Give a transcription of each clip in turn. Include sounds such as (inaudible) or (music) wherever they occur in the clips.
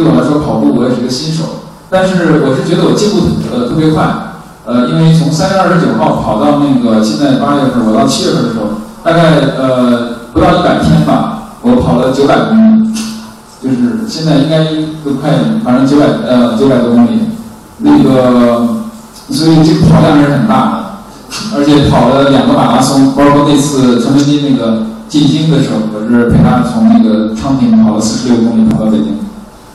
对我来说跑步我也是一个新手，但是我是觉得我进步呃特别快。呃，因为从三月二十九号跑到那个现在八月份，我到七月份的时候，大概呃不到一百天吧，我跑了九百公里，就是现在应该都快，反正九百呃九百多公里，那个所以这个跑量还是很大的，而且跑了两个马拉松，包括那次陈文斌那个进京的时候，我是陪他从那个昌平跑了四十六公里跑到北京，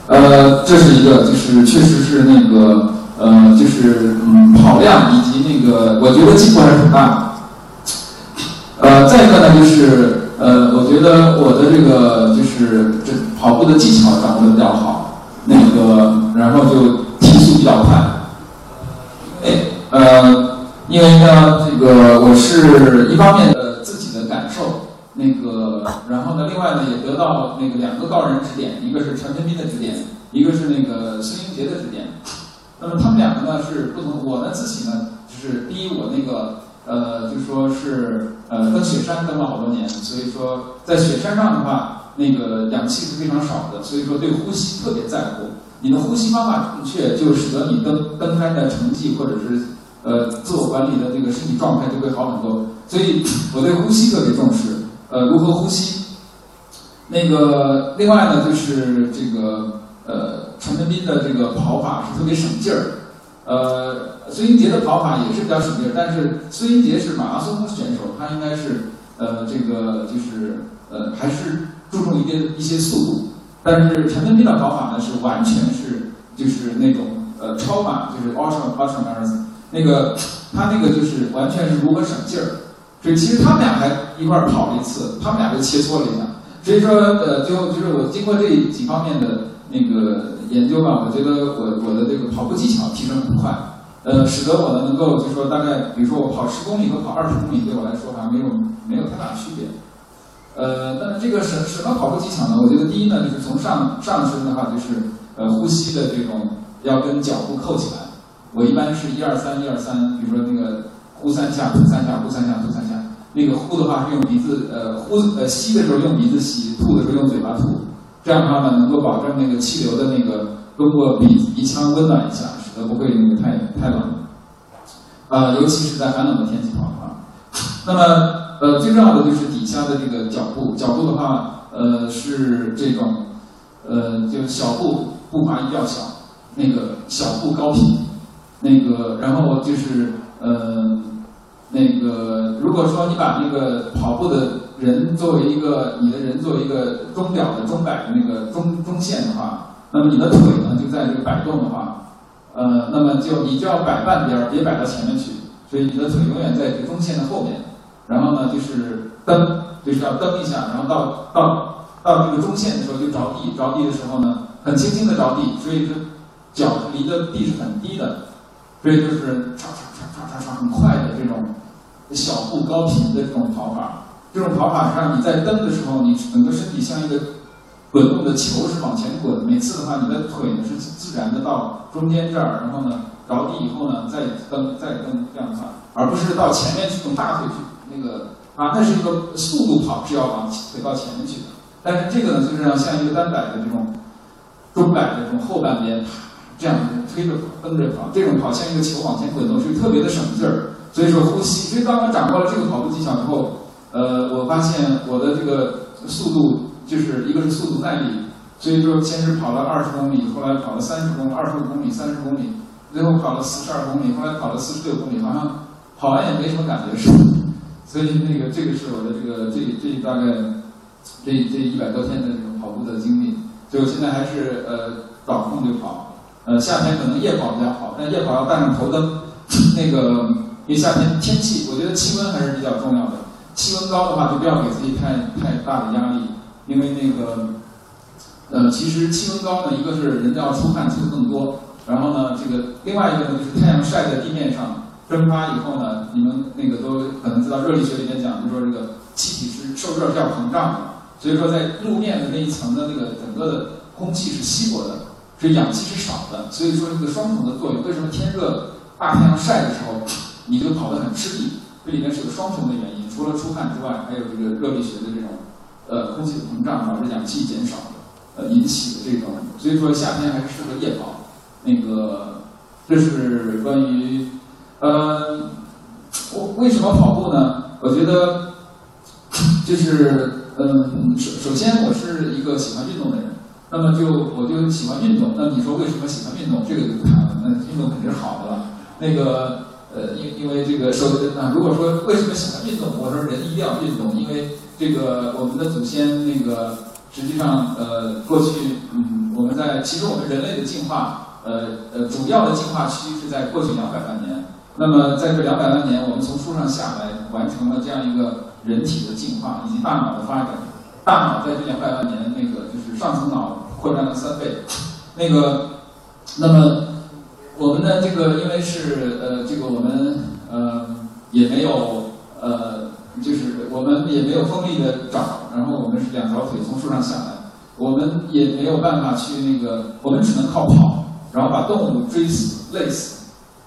呃，这是一个，就是确实是那个。呃，就是嗯，跑量以及那个，我觉得进步还是很大的。呃，再一个呢，就是呃，我觉得我的这个就是这跑步的技巧掌握的比较好，那个然后就提速比较快。哎，呃，因为呢，这个我是一方面的，那个然后呢，另外呢也得到那个两个高人指点，一个是陈文斌的指点，一个是那个孙英杰的指点。那么他们两个呢是不同，我呢自己呢就是第一，我那个呃就说是呃登雪山登了好多年，所以说在雪山上的话，那个氧气是非常少的，所以说对呼吸特别在乎。你的呼吸方法正确，就使得你登登山的成绩或者是呃自我管理的这个身体状态就会好很多。所以我对呼吸特别重视，呃如何呼吸。那个另外呢就是这个呃。陈文斌的这个跑法是特别省劲儿，呃，孙英杰的跑法也是比较省劲儿，但是孙英杰是马拉松选手，他应该是呃这个就是呃还是注重一些一些速度，但是陈文斌的跑法呢是完全是就是那种呃超马，就是 ultra ultra m a r a t h 那个他那个就是完全是如何省劲儿，所以其实他们俩还一块儿跑了一次，他们俩就切磋了一下，所以说呃最后就是我经过这几方面的那个。研究吧，我觉得我我的这个跑步技巧提升很快，呃，使得我呢能够就说大概，比如说我跑十公里和跑二十公里，对我来说还没有没有太大区别。呃，那么这个什什么跑步技巧呢？我觉得第一呢，就是从上上身的话，就是呃呼吸的这种要跟脚步扣起来。我一般是一二三一二三，比如说那个呼三下吐三下呼三下吐三下，那个呼的话是用鼻子呃呼呃吸的时候用鼻子吸，吐的时候用嘴巴吐。这样的话呢，能够保证那个气流的那个通过鼻鼻腔温暖一下，使得不会那个太太冷。呃，尤其是在寒冷的天气跑的话，那么呃最重要的就是底下的这个脚步，脚步的话呃是这种呃就小步步伐一定要小，那个小步高频，那个然后就是呃那个如果说你把那个跑步的人作为一个，你的人作为一个钟表的钟摆的那个中中线的话，那么你的腿呢就在这个摆动的话，呃，那么就你就要摆半边儿，别摆到前面去，所以你的腿永远在这个中线的后面。然后呢，就是蹬，就是要蹬一下，然后到到到这个中线的时候就着地，着地的时候呢，很轻轻的着地，所以说脚离的地是很低的，所以就是唰唰唰唰唰唰很快的这种小步高频的这种跑法。这种跑法是让，你在蹬的时候，你整个身体像一个滚动的球是往前滚。每次的话，你的腿呢是自然的到中间这儿，然后呢着地以后呢再蹬再蹬这样的话，而不是到前面去用大腿去那个啊，那是一个速度跑是要往腿到前面去的。但是这个呢就是像像一个单摆的这种中摆的这种后半边这样推着蹬着跑，这种跑像一个球往前滚动，是特别的省劲儿。所以说呼吸，所以当我掌握了这个跑步技巧之后。呃，我发现我的这个速度就是一个是速度耐力，所以说先是跑了二十公里，后来跑了三十公里、二十五公里、三十公里，最后跑了四十二公里，后来跑了四十六公里，好像跑完也没什么感觉似的？(laughs) 所以那个这个是我的这个这这大概这这一百多天的这个跑步的经历，就现在还是呃找空就跑，呃夏天可能夜跑比较好，但夜跑要带上头灯，(laughs) 那个因为夏天天气，我觉得气温还是比较重要的。气温高的话，就不要给自己太太大的压力，因为那个，呃，其实气温高呢，一个是人要出汗出的更多，然后呢，这个另外一个呢，就是太阳晒在地面上蒸发以后呢，你们那个都可能知道热力学里面讲，就说这个气体是受热是要膨胀的，所以说在路面的那一层的那个整个的空气是稀薄的，所以氧气是少的，所以说这个双重的作用。为什么天热大太阳晒的时候，你就跑得很吃力？这里面是有双重的原因。除了出汗之外，还有这个热力学的这种，呃，空气的膨胀导致氧气减少。呃引起的这种，所以说夏天还是适合夜跑。那个这是关于呃，我为什么跑步呢？我觉得就是嗯，首首先我是一个喜欢运动的人，那么就我就喜欢运动。那你说为什么喜欢运动？这个就不谈了，那运动肯定是好的了。那个呃，因因为这个首先啊，如果说为什么喜欢运动，我说人一定要运动，因为这个我们的祖先那个实际上呃过去嗯我们在其实我们人类的进化。呃呃，主要的进化区是在过去两百万年。那么在这两百万年，我们从树上下来，完成了这样一个人体的进化以及大脑的发展。大脑在这两百万年，那个就是上层脑扩张了三倍。那个，那么我们的这个，因为是呃，这个我们呃也没有呃，就是我们也没有锋利的爪，然后我们是两条腿从树上下来，我们也没有办法去那个，我们只能靠跑。然后把动物追死、累死，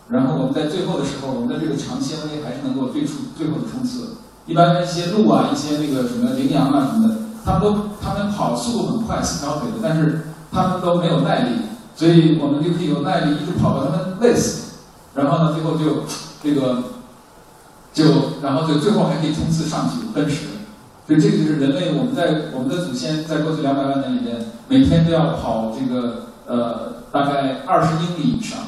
然后我们在最后的时候，我们的这个长纤维还是能够最出最后的冲刺。一般一些鹿啊、一些那个什么羚羊啊什么的，他们都他们跑速度很快，四条腿的，但是他们都没有耐力，所以我们就可以有耐力一直跑到他们累死，然后呢，最后就这个就然后就最后还可以冲刺上去奔驰。所以这就是人类我们在我们的祖先在过去两百万年里面每天都要跑这个呃。大概二十英里以上，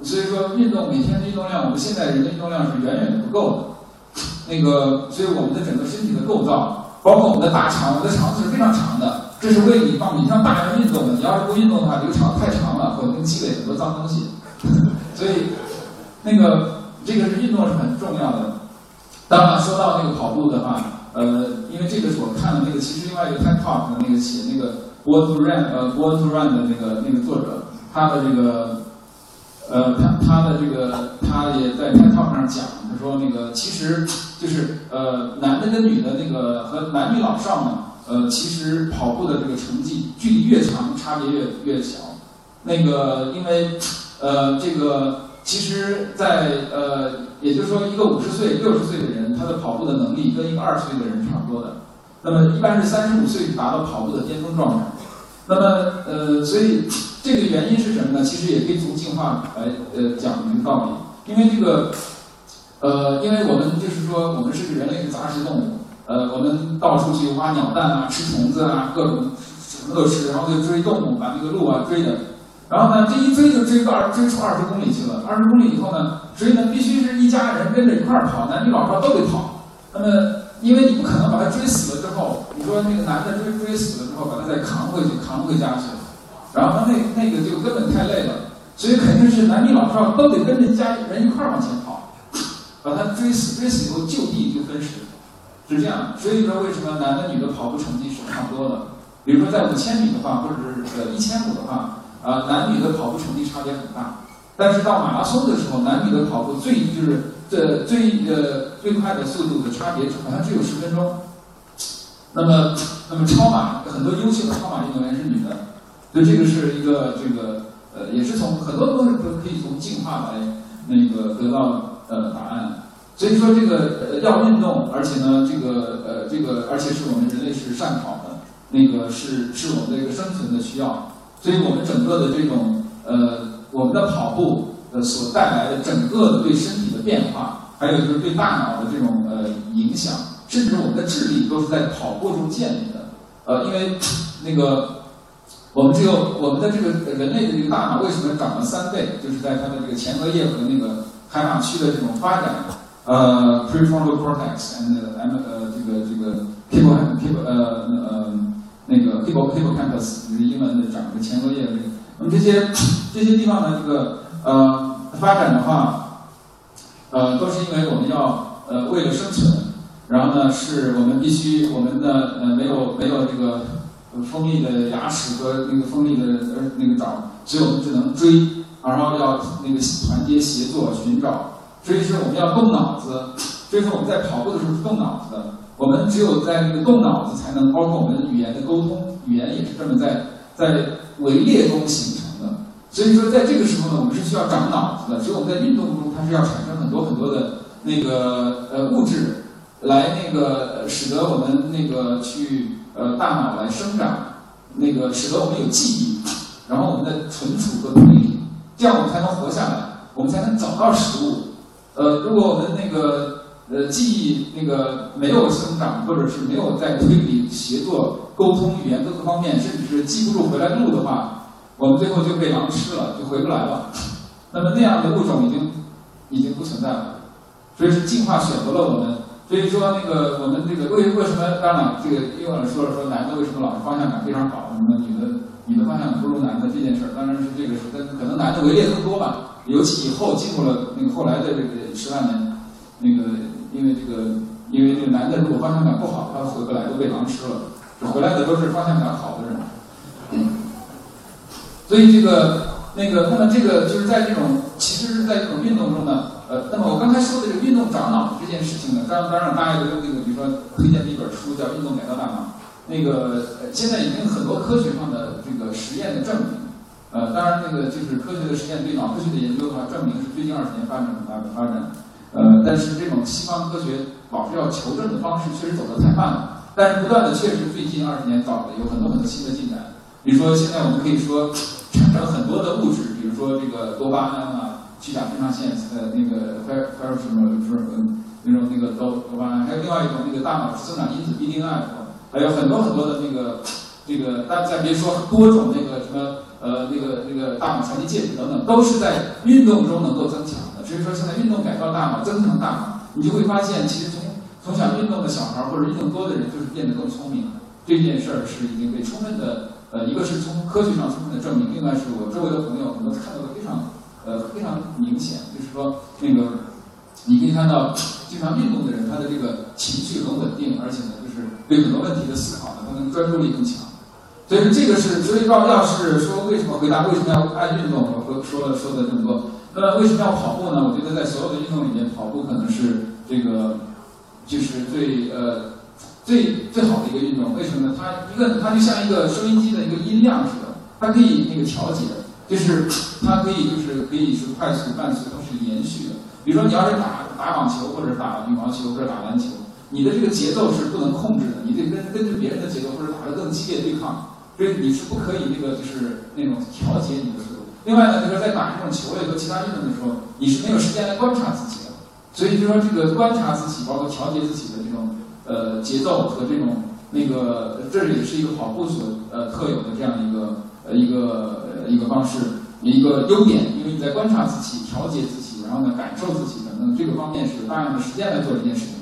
所以说运动每天的运动量，我们现在人的运动量是远远不够的。那个，所以我们的整个身体的构造，包括我们的大肠，我们的肠子是非常长的，这是为你放你像大量运动的。你要是不运动的话，这个肠太长了，可能积累很多脏东西。(laughs) 所以，那个这个是运动是很重要的。当然说到那个跑步的话，呃，因为这个是我看的那个，其实另外一个 TED Talk 的那个写那个。Born to Run，呃，Born to Run 的那个那个作者，他的这个，呃，他他的这个，他也在 TED Talk 上讲，他说那个其实就是呃，男的跟女的那个和男女老少呢，呃，其实跑步的这个成绩距离越长，差别越越小。那个因为呃，这个其实，在呃，也就是说，一个五十岁、六十岁的人，他的跑步的能力跟一个二十岁的人差不多的。那么一般是三十五岁达到跑步的巅峰状态。那么呃，所以这个原因是什么呢？其实也可以从进化来呃讲这个道理。因为这个呃，因为我们就是说，我们是个人类的杂食动物，呃，我们到处去挖鸟蛋啊，吃虫子啊，各种什么都吃，然后就追动物，把那个鹿啊追的。然后呢，这一追就追到二追出二十公里去了。二十公里以后呢，所以呢，必须是一家人跟着一块儿跑，男女老少都得跑。那么因为你不可能把他追死了之后，你说那个男的追追死了之后，把他再扛回去，扛回家去，然后那那个就根本太累了，所以肯定是男女老少都得跟着家人一块儿往前跑，把他追死，追死以后就地就分食，是这样。所以说为什么男的女的跑步成绩是差不多的？比如说在五千米的话，或者是呃一千五的话，啊男女的跑步成绩差别很大。但是到马拉松的时候，男女的跑步最就是这最呃最快的速度的差别好像只有十分钟。那么，那么超马很多优秀的超马运动员是女的，所以这个是一个这个呃也是从很多东西都可以从进化来那个得到呃答案。所以说这个呃要运动，而且呢这个呃这个而且是我们人类是善跑的，那个是是我们的一个生存的需要。所以我们整个的这种呃。我们的跑步呃所带来的整个的对身体的变化，还有就是对大脑的这种呃影响，甚至我们的智力都是在跑步中建立的。呃，因为 (tsk) 那个我们只有我们的这个人类的这个大脑为什么长了三倍，就是在它的这个前额叶和那个海马区的这种发展。呃，prefrontal cortex and m 呃这个这个 hippo 呃呃那个 hippo hippocampus 就是英文的长的前额叶的这个。那么这些这些地方呢，这个呃发展的话，呃都是因为我们要呃为了生存，然后呢是我们必须我们的呃没有没有这个锋利的牙齿和那个锋利的呃那个爪，所以我们只能追，然后要那个团结协作寻找，所以说我们要动脑子，所以说我们在跑步的时候是动脑子的，我们只有在那个动脑子才能包括我们语言的沟通，语言也是这么在在。围猎中形成的，所以说在这个时候呢，我们是需要长脑子的。所以我们在运动中，它是要产生很多很多的那个呃物质，来那个使得我们那个去呃大脑来生长。那个使得我们有记忆，然后我们的存储和推理，这样我们才能活下来，我们才能找到食物。呃，如果我们那个呃记忆那个没有生长，或者是没有在推理、协作、沟通、语言各个方面，甚至是记不住回来路的话，我们最后就被狼吃了，就回不来了。(laughs) 那么那样的物种已经已经不存在了。所以是进化选择了我们。所以说那个我们这个为为什么当然这个又有人说了说男的为什么老是方向感非常好，什么女的女的方向不如男的这件事儿，当然是这个是跟可能男的围猎更多吧。尤其以后进入了那个后来的这个十万年，那个因为这个因为这个男的如果方向感不好，他回不来都被狼吃了，回来的都是方向感好的人。所以这个那个那么这个就是在这种其实是在这种运动中呢。呃，那么我刚才说的这个运动长脑这件事情呢，当当然大家都有那个，比如说推荐的一本书叫《运动改造大脑》，那个呃现在已经很多科学上的这个实验的证明，呃，当然那个就是科学的实验对脑科学的研究的话，证明是最近二十年发展很大的发展，呃，但是这种西方科学老是要求证的方式确实走得太慢了，但是不断的确实最近二十年搞的有很多很多新的进展，比如说现在我们可以说产生很多的物质，比如说这个多巴胺啊。去甲肾上腺呃那个还还有什么就是嗯那种那个多多巴胺，还有另外一种那个大脑生长因子 BDNF，还有很多很多的那个这个，但再别说多种那个什么呃那个那个大脑传递介质等等，都是在运动中能够增强的。所以说现在运动改造大脑，增强大脑，你就会发现，其实从从小运动的小孩或者运动多的人，就是变得更聪明了。这件事儿是已经被充分的呃，一个是从科学上充分的证明，另外是我周围的朋友很多看到的非常。呃，非常明显，就是说，那个你可以看到，经常运动的人，他的这个情绪很稳定，而且呢，就是对很多问题的思考呢，他能专注力更强。所以这个是，所以要要是说为什么回答为什么要爱运动，我说说了说的这么多。那为什么要跑步呢？我觉得在所有的运动里面，跑步可能是这个就是最呃最最好的一个运动。为什么呢？它一个它就像一个收音机的一个音量似的，它可以那个调节。就是它可以，就是可以是快速、慢速它是延续的。比如说，你要是打打网球，或者打羽毛球，或者打篮球，你的这个节奏是不能控制的，你得根根据别人的节奏，或者打得更激烈对抗，所以你是不可以那个就是那种调节你的速度。另外呢，就是在打这种球类和其他运动的时候，你是没有时间来观察自己的，所以就说这个观察自己，包括调节自己的这种呃节奏和这种那个，这也是一个跑步所呃特有的这样一个呃一个。一个方式，一个优点，因为你在观察自己、调节自己，然后呢感受自己等等，这个方面是有大量的时间来做这件事情。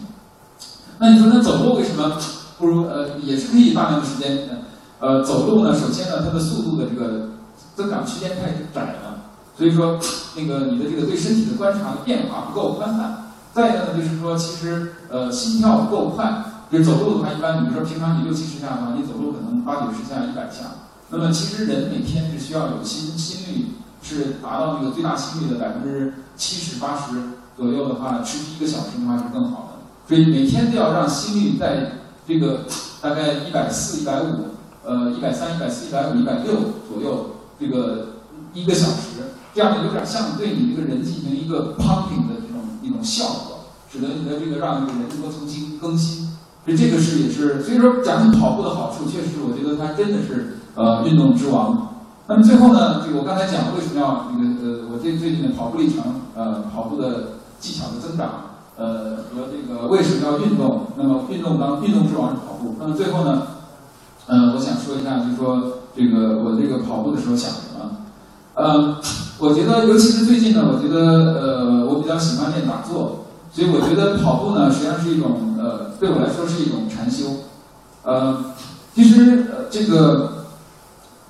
那你说那走路为什么不如呃也是可以大量的时间？呃，呃走路呢，首先呢，它的速度的这个增长区间太窄了，所以说那个你的这个对身体的观察的变化不够宽泛。再一个呢，就是说其实呃心跳不够快，就走路的话，一般比如说平常你六七十下的话，你走路可能八九十下、一百下。那么其实人每天是需要有心心率是达到那个最大心率的百分之七十八十左右的话，持续一个小时的话是更好的。所以每天都要让心率在这个大概一百四、一百五、呃一百三、一百四、一百五、一百六左右，这个一个小时，这样呢有点像对你这个人进行一个 pumping 的这种一种效果，使得你的这个让这个人能够重新更新。所以这个是也是，所以说讲跑步的好处，确实我觉得它真的是。呃，运动之王。那么最后呢，这个我刚才讲为什么要那个呃，我最最近的跑步历程，呃，跑步的技巧的增长，呃，和这个为什么要运动？那么运动当运动之王是跑步。那么最后呢，呃，我想说一下，就是说这个我这个跑步的时候想什么？呃，我觉得尤其是最近呢，我觉得呃，我比较喜欢练打坐，所以我觉得跑步呢，实际上是一种呃，对我来说是一种禅修。呃，其实呃，这个。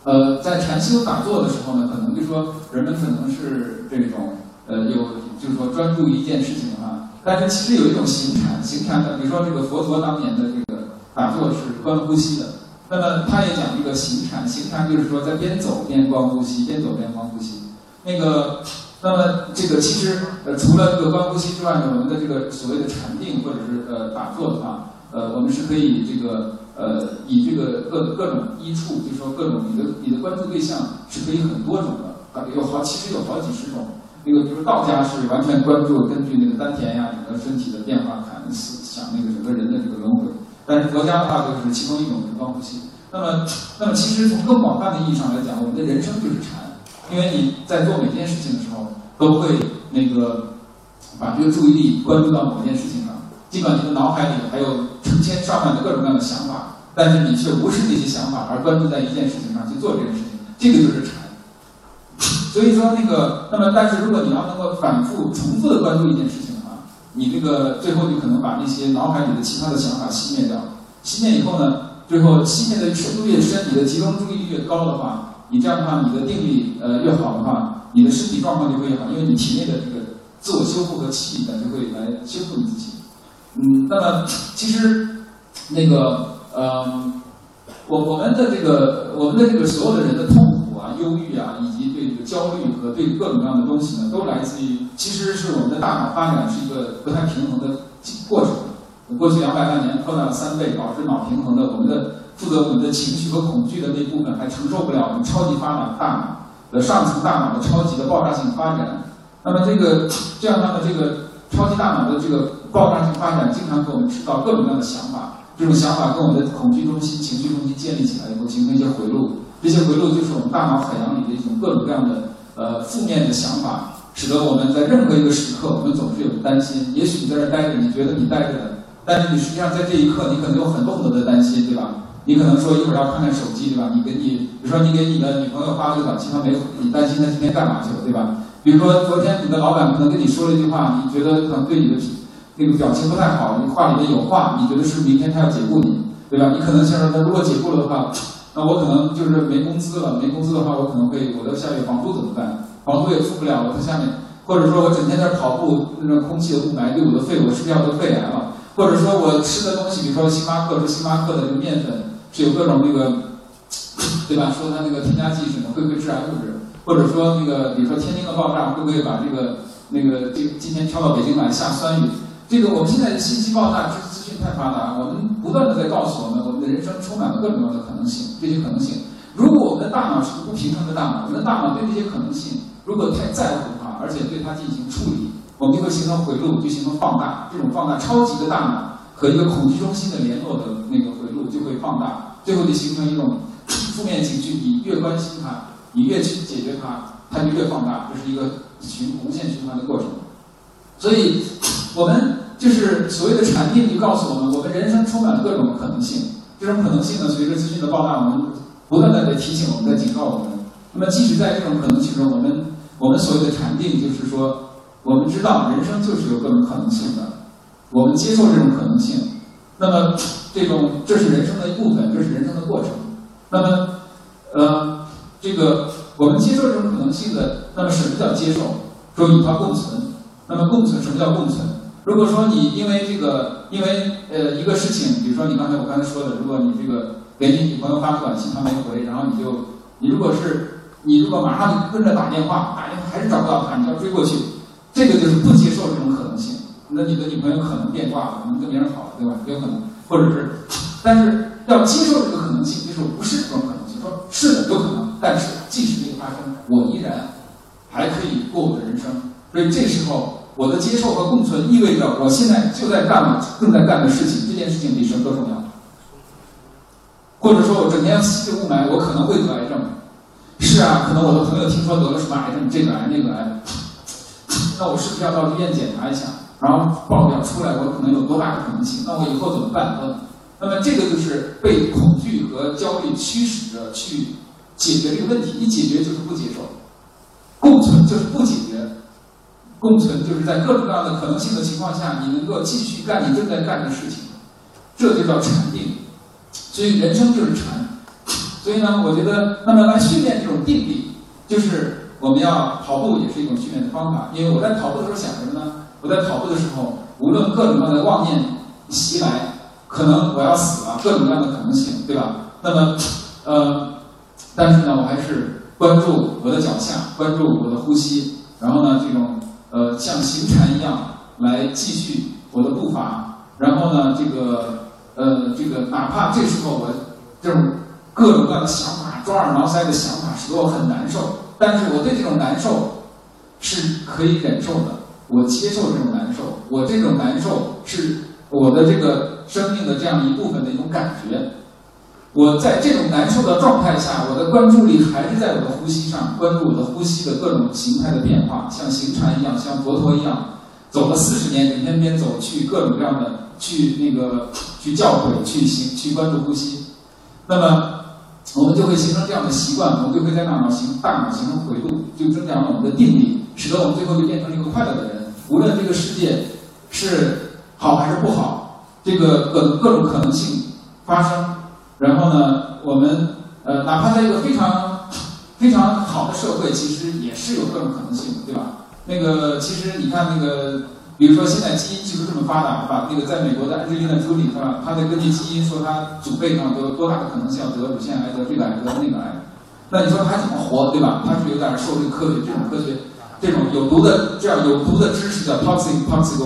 呃，在禅修打坐的时候呢，可能就说人们可能是这种呃有就是说专注一件事情的话，但是其实有一种行禅，行禅的，比如说这个佛陀当年的这个打坐是观呼吸的，那么他也讲这个行禅，行禅就是说在边走边观呼吸，边走边观呼吸。那个，那么这个其实呃除了这个观呼吸之外呢，我们的这个所谓的禅定或者是呃打坐的话，呃我们是可以这个。呃，以这个各各种依处，就是说各种你的你的关注对象是可以很多种的，啊，有好其实有好几十种。那个就是道家是完全关注根据那个丹田呀，整个身体的变化看思想那个整个人的这个轮回。但是佛家的话就是其中一种是观呼吸。那么，那么其实从更广泛的意义上来讲，我们的人生就是禅，因为你在做每件事情的时候，都会那个把这个注意力关注到某件事情上，尽管你的脑海里还有成千上万的各种各样的想法，但是你却无视这些想法，而关注在一件事情上去做这件事情，这个就是禅。所以说那个，那么但是如果你要能够反复重复的关注一件事情，你这个最后你可能把那些脑海里的其他的想法熄灭掉，熄灭以后呢？最后，熄灭的程度越深，你的集中注意力越高的话，你这样的话，你的定力呃越好的话，你的身体状况就会越好，因为你体内的这个自我修复和气感就会来修复你自己。嗯，那么其实那个呃，我我们的这个我们的这个所有的人的痛苦啊、忧郁啊，以及对这个各种各样的东西呢，都来自于其实是我们的大脑发展是一个不太平衡的过程。过去两百万年扩大了三倍，导致脑平衡的我们的负责我们的情绪和恐惧的那部分还承受不了我们超级发达大脑的上层大脑的超级的爆炸性发展。那么这个这样它的这个超级大脑的这个爆炸性发展，经常给我们制造各种各样的想法。这种想法跟我们的恐惧中心、情绪中心建立起来以后，形成一些回路。这些回路就是我们大脑海洋里的一种各种各样的呃负面的想法，使得我们在任何一个时刻，我们总是有担心。也许你在这待着，你觉得你待着的。但是你实际上在这一刻，你可能有很多很多的担心，对吧？你可能说一会儿要看看手机，对吧？你给你，比如说你给你的女朋友发了个短信，她没回，你担心她今天干嘛去了，对吧？比如说昨天你的老板可能跟你说了一句话，你觉得可能对你的那个表情不太好，你话里面有话，你觉得是明天他要解雇你，对吧？你可能想说，他如果解雇了的话，那我可能就是没工资了，没工资的话，我可能会我的下月房租怎么办？房租也付不了，我在下面，或者说我整天在跑步，那个空气的雾霾对我的肺，我是不是要得肺癌了？或者说我吃的东西，比如说星巴克，说星巴克的这个面粉是有各种那个，(coughs) 对吧？说它那个添加剂什么会不会致癌物质？或者说那个，比如说天津的爆炸会不会把这个那个这今天飘到北京来下酸雨？这个我们现在信息爆炸，资讯太发达，我们不断的在告诉我们，我们的人生充满了各种各样的可能性。这些可能性，如果我们的大脑是个不平衡的大脑，我们的大脑对这些可能性如果太在乎的话，而且对它进行处理。我们就会形成回路，就形成放大。这种放大，超级的大脑和一个恐惧中心的联络的那个回路就会放大，最后就形成一种负面情绪。你越关心它，你越去解决它，它就越放大。这是一个循无限循环的过程。所以，我们就是所谓的禅定，就告诉我们，我们人生充满了各种可能性。这种可能性呢，随着资讯的爆炸，我们不断的在提醒我们，在警告我们。那么，即使在这种可能性中，我们我们所谓的禅定，就是说。我们知道人生就是有各种可能性的，我们接受这种可能性，那么这种这是人生的一部分，这是人生的过程。那么，呃，这个我们接受这种可能性的，那么什么叫接受？说与它共存。那么共存什么叫共存？如果说你因为这个，因为呃一个事情，比如说你刚才我刚才说的，如果你这个给你女朋友发个短信，她没回，然后你就你如果是你如果马上就跟着打电话，打电话还是找不到她，你要追过去。这个就是不接受这种可能性，那你的女朋友可能变卦了，可能跟别人好了，对吧？有可能，或者是，但是要接受这个可能性，就是不是这种可能性，说是的有可能，但是即使没有发生，我依然还可以过我的人生。所以这时候我的接受和共存，意味着我现在就在干我正在干的事情，这件事情比什么都重要。或者说我整天吸着雾霾，我可能会得癌症。是啊，可能我的朋友听说得了什么癌症，这个癌那个癌。那我是不是要到医院检查一下？然后报表出来，我可能有多大的可能性？那我以后怎么办？那么这个就是被恐惧和焦虑驱使着去解决这个问题。一解决就是不接受，共存就是不解决，共存就是在各种各样的可能性的情况下，你能够继续干你正在干的事情，这就叫禅定。所以人生就是禅。所以呢，我觉得那么来训练这种定力，就是。我们要跑步也是一种训练的方法，因为我在跑步的时候想什么呢？我在跑步的时候，无论各种各样的妄念袭来，可能我要死了，各种各样的可能性，对吧？那么，呃，但是呢，我还是关注我的脚下，关注我的呼吸，然后呢，这种呃像行禅一样来继续我的步伐，然后呢，这个呃这个哪怕这时候我这种各种各样的想法、抓耳挠腮的想法使得我很难受。但是我对这种难受是可以忍受的，我接受这种难受，我这种难受是我的这个生命的这样一部分的一种感觉。我在这种难受的状态下，我的关注力还是在我的呼吸上，关注我的呼吸的各种形态的变化，像行禅一样，像佛陀一样，走了四十年，每天边走去各种各样的去那个去教诲，去行去关注呼吸。那么我们就会形成这样的习惯，我们就会在大脑形大脑形成回路，就增强了我们的定力，使得我们最后就变成了一个快乐的人。无论这个世界是好还是不好，这个各各种可能性发生。然后呢，我们呃，哪怕在一个非常非常好的社会，其实也是有各种可能性的，对吧？那个其实你看那个，比如说现在基因技术这么发达，把那个在美国的安吉丽娜·朱莉是吧？她在根据基因说他祖辈上有多大的可能性要得乳腺癌、得这个癌、得那个癌。那你说她怎么活，对吧？他是有点受这个科学这种科学这种有毒的这样有毒的知识叫 toxic toxic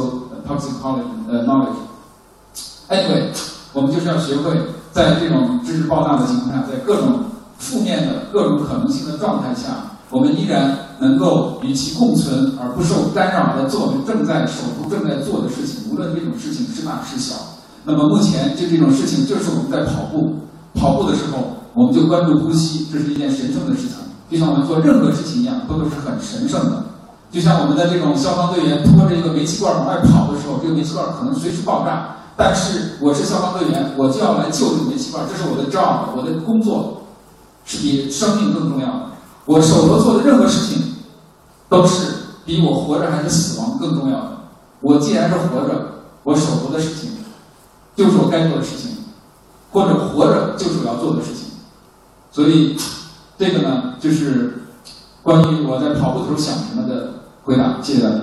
toxic knowledge 呃 knowledge。Anyway，我们就是要学会。在这种知识爆炸的情况下，在各种负面的各种可能性的状态下，我们依然能够与其共存而不受干扰的做正在手头正在做的事情，无论这种事情是大是小。那么目前就这种事情，就是我们在跑步，跑步的时候，我们就关注呼吸，这是一件神圣的事情，就像我们做任何事情一样，都是很神圣的。就像我们的这种消防队员拖着一个煤气罐往外跑的时候，这个煤气罐可能随时爆炸。但是我是消防队员，我就要来救这个煤气罐，这是我的 job，我的工作是比生命更重要的。我手头做的任何事情，都是比我活着还是死亡更重要的。我既然是活着，我手头的事情就是我该做的事情，或者活着就是我要做的事情。所以，这个呢，就是关于我在跑步的时候想什么的回答。谢谢大家。